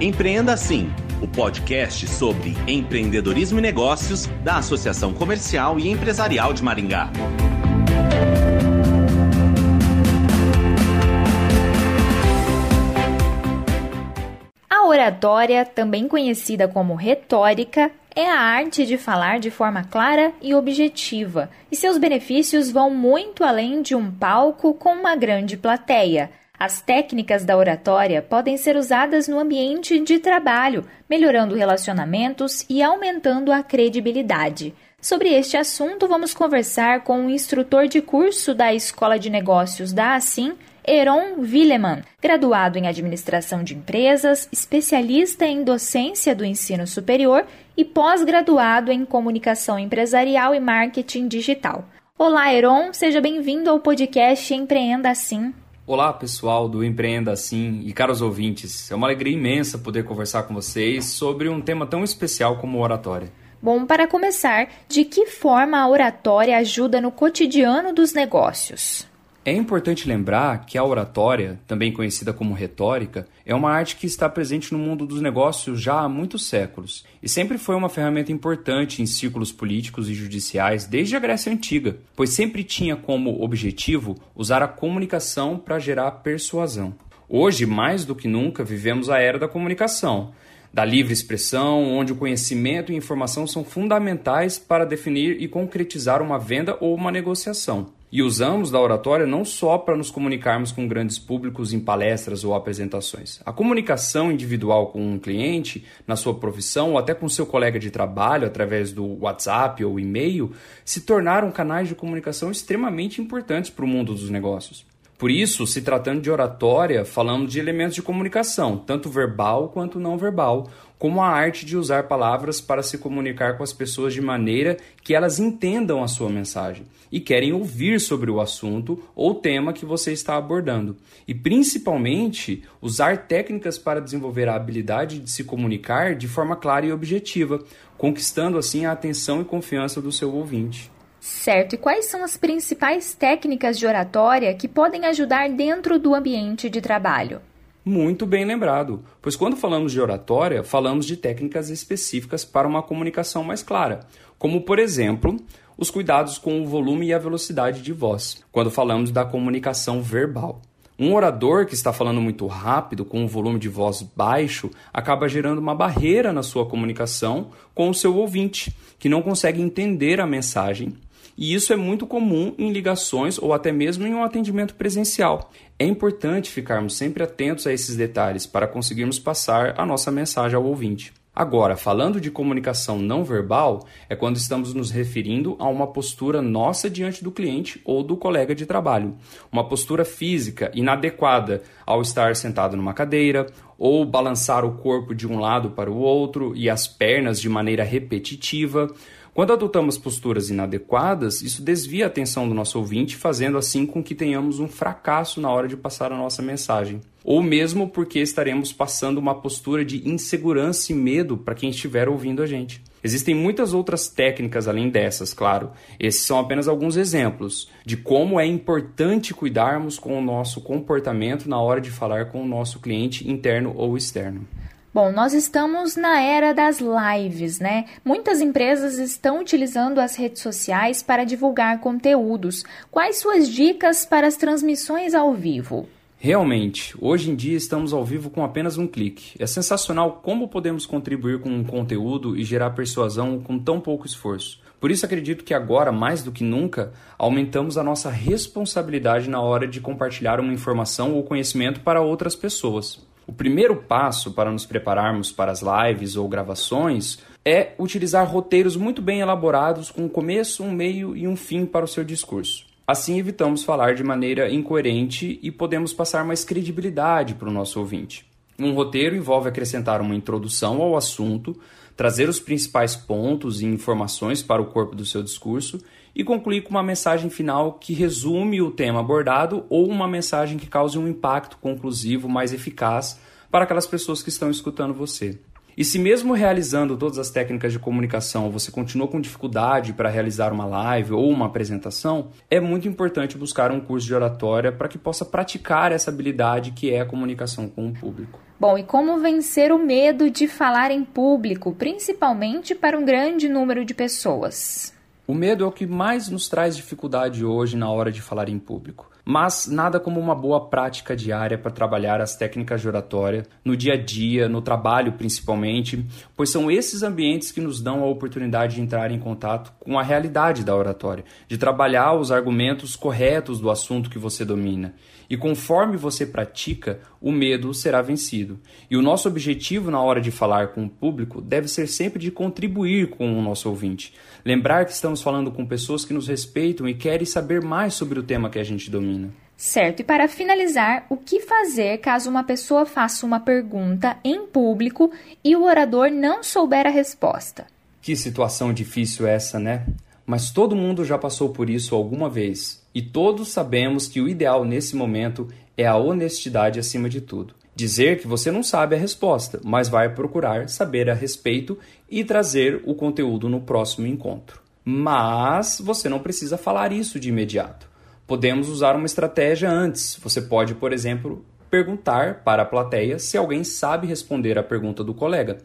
Empreenda Assim, o podcast sobre empreendedorismo e negócios da Associação Comercial e Empresarial de Maringá. A oratória, também conhecida como retórica, é a arte de falar de forma clara e objetiva, e seus benefícios vão muito além de um palco com uma grande plateia. As técnicas da oratória podem ser usadas no ambiente de trabalho, melhorando relacionamentos e aumentando a credibilidade. Sobre este assunto, vamos conversar com o instrutor de curso da Escola de Negócios da Assim, Heron Willeman, graduado em Administração de Empresas, especialista em docência do ensino superior e pós-graduado em Comunicação Empresarial e Marketing Digital. Olá, Heron, seja bem-vindo ao podcast Empreenda Assim. Olá, pessoal do Empreenda Assim e caros ouvintes. É uma alegria imensa poder conversar com vocês sobre um tema tão especial como oratória. Bom, para começar, de que forma a oratória ajuda no cotidiano dos negócios? É importante lembrar que a oratória, também conhecida como retórica, é uma arte que está presente no mundo dos negócios já há muitos séculos e sempre foi uma ferramenta importante em círculos políticos e judiciais desde a Grécia Antiga, pois sempre tinha como objetivo usar a comunicação para gerar persuasão. Hoje, mais do que nunca, vivemos a era da comunicação, da livre expressão, onde o conhecimento e informação são fundamentais para definir e concretizar uma venda ou uma negociação. E usamos da oratória não só para nos comunicarmos com grandes públicos em palestras ou apresentações. A comunicação individual com um cliente, na sua profissão ou até com seu colega de trabalho através do WhatsApp ou e-mail, se tornaram canais de comunicação extremamente importantes para o mundo dos negócios. Por isso, se tratando de oratória, falamos de elementos de comunicação, tanto verbal quanto não verbal, como a arte de usar palavras para se comunicar com as pessoas de maneira que elas entendam a sua mensagem e querem ouvir sobre o assunto ou tema que você está abordando. E principalmente, usar técnicas para desenvolver a habilidade de se comunicar de forma clara e objetiva, conquistando assim a atenção e confiança do seu ouvinte. Certo, e quais são as principais técnicas de oratória que podem ajudar dentro do ambiente de trabalho? Muito bem lembrado, pois quando falamos de oratória, falamos de técnicas específicas para uma comunicação mais clara, como por exemplo, os cuidados com o volume e a velocidade de voz, quando falamos da comunicação verbal. Um orador que está falando muito rápido, com um volume de voz baixo, acaba gerando uma barreira na sua comunicação com o seu ouvinte, que não consegue entender a mensagem e isso é muito comum em ligações ou até mesmo em um atendimento presencial. É importante ficarmos sempre atentos a esses detalhes para conseguirmos passar a nossa mensagem ao ouvinte. Agora, falando de comunicação não verbal, é quando estamos nos referindo a uma postura nossa diante do cliente ou do colega de trabalho. Uma postura física inadequada ao estar sentado numa cadeira, ou balançar o corpo de um lado para o outro e as pernas de maneira repetitiva. Quando adotamos posturas inadequadas, isso desvia a atenção do nosso ouvinte, fazendo assim com que tenhamos um fracasso na hora de passar a nossa mensagem. Ou mesmo porque estaremos passando uma postura de insegurança e medo para quem estiver ouvindo a gente. Existem muitas outras técnicas além dessas, claro. Esses são apenas alguns exemplos de como é importante cuidarmos com o nosso comportamento na hora de falar com o nosso cliente interno ou externo. Bom, nós estamos na era das lives, né? Muitas empresas estão utilizando as redes sociais para divulgar conteúdos. Quais suas dicas para as transmissões ao vivo? Realmente, hoje em dia estamos ao vivo com apenas um clique. É sensacional como podemos contribuir com um conteúdo e gerar persuasão com tão pouco esforço. Por isso acredito que agora, mais do que nunca, aumentamos a nossa responsabilidade na hora de compartilhar uma informação ou conhecimento para outras pessoas. O primeiro passo para nos prepararmos para as lives ou gravações é utilizar roteiros muito bem elaborados com um começo, um meio e um fim para o seu discurso. Assim evitamos falar de maneira incoerente e podemos passar mais credibilidade para o nosso ouvinte. Um roteiro envolve acrescentar uma introdução ao assunto, trazer os principais pontos e informações para o corpo do seu discurso e concluir com uma mensagem final que resume o tema abordado ou uma mensagem que cause um impacto conclusivo mais eficaz para aquelas pessoas que estão escutando você. E se mesmo realizando todas as técnicas de comunicação você continua com dificuldade para realizar uma live ou uma apresentação, é muito importante buscar um curso de oratória para que possa praticar essa habilidade que é a comunicação com o público. Bom, e como vencer o medo de falar em público, principalmente para um grande número de pessoas? O medo é o que mais nos traz dificuldade hoje na hora de falar em público mas nada como uma boa prática diária para trabalhar as técnicas de oratória no dia a dia, no trabalho principalmente, pois são esses ambientes que nos dão a oportunidade de entrar em contato com a realidade da oratória, de trabalhar os argumentos corretos do assunto que você domina. E conforme você pratica, o medo será vencido. E o nosso objetivo na hora de falar com o público deve ser sempre de contribuir com o nosso ouvinte. Lembrar que estamos falando com pessoas que nos respeitam e querem saber mais sobre o tema que a gente domina. Certo, e para finalizar, o que fazer caso uma pessoa faça uma pergunta em público e o orador não souber a resposta? Que situação difícil essa, né? Mas todo mundo já passou por isso alguma vez, e todos sabemos que o ideal nesse momento é a honestidade acima de tudo. Dizer que você não sabe a resposta, mas vai procurar saber a respeito e trazer o conteúdo no próximo encontro. Mas você não precisa falar isso de imediato. Podemos usar uma estratégia antes. Você pode, por exemplo, perguntar para a plateia se alguém sabe responder a pergunta do colega,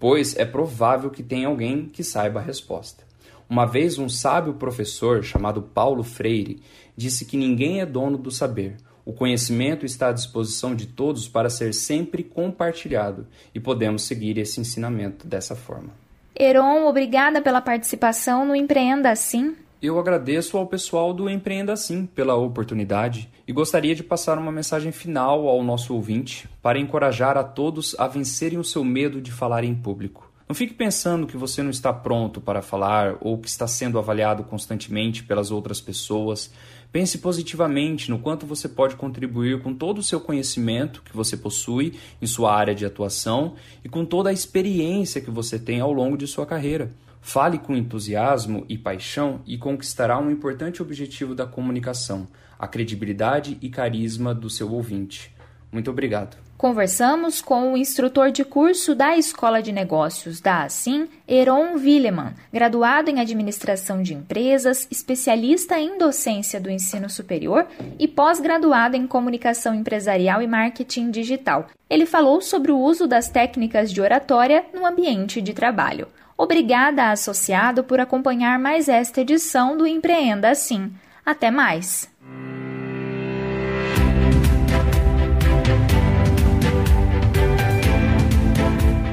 pois é provável que tenha alguém que saiba a resposta. Uma vez um sábio professor chamado Paulo Freire disse que ninguém é dono do saber. O conhecimento está à disposição de todos para ser sempre compartilhado e podemos seguir esse ensinamento dessa forma. Heron, obrigada pela participação no Empreenda Assim. Eu agradeço ao pessoal do Empreenda Assim pela oportunidade e gostaria de passar uma mensagem final ao nosso ouvinte para encorajar a todos a vencerem o seu medo de falar em público. Não fique pensando que você não está pronto para falar ou que está sendo avaliado constantemente pelas outras pessoas. Pense positivamente no quanto você pode contribuir com todo o seu conhecimento que você possui em sua área de atuação e com toda a experiência que você tem ao longo de sua carreira. Fale com entusiasmo e paixão e conquistará um importante objetivo da comunicação: a credibilidade e carisma do seu ouvinte. Muito obrigado. Conversamos com o instrutor de curso da Escola de Negócios da Assim, Heron Willeman, graduado em Administração de Empresas, especialista em docência do ensino superior e pós-graduado em Comunicação Empresarial e Marketing Digital. Ele falou sobre o uso das técnicas de oratória no ambiente de trabalho. Obrigada, associado, por acompanhar mais esta edição do Empreenda Assim. Até mais!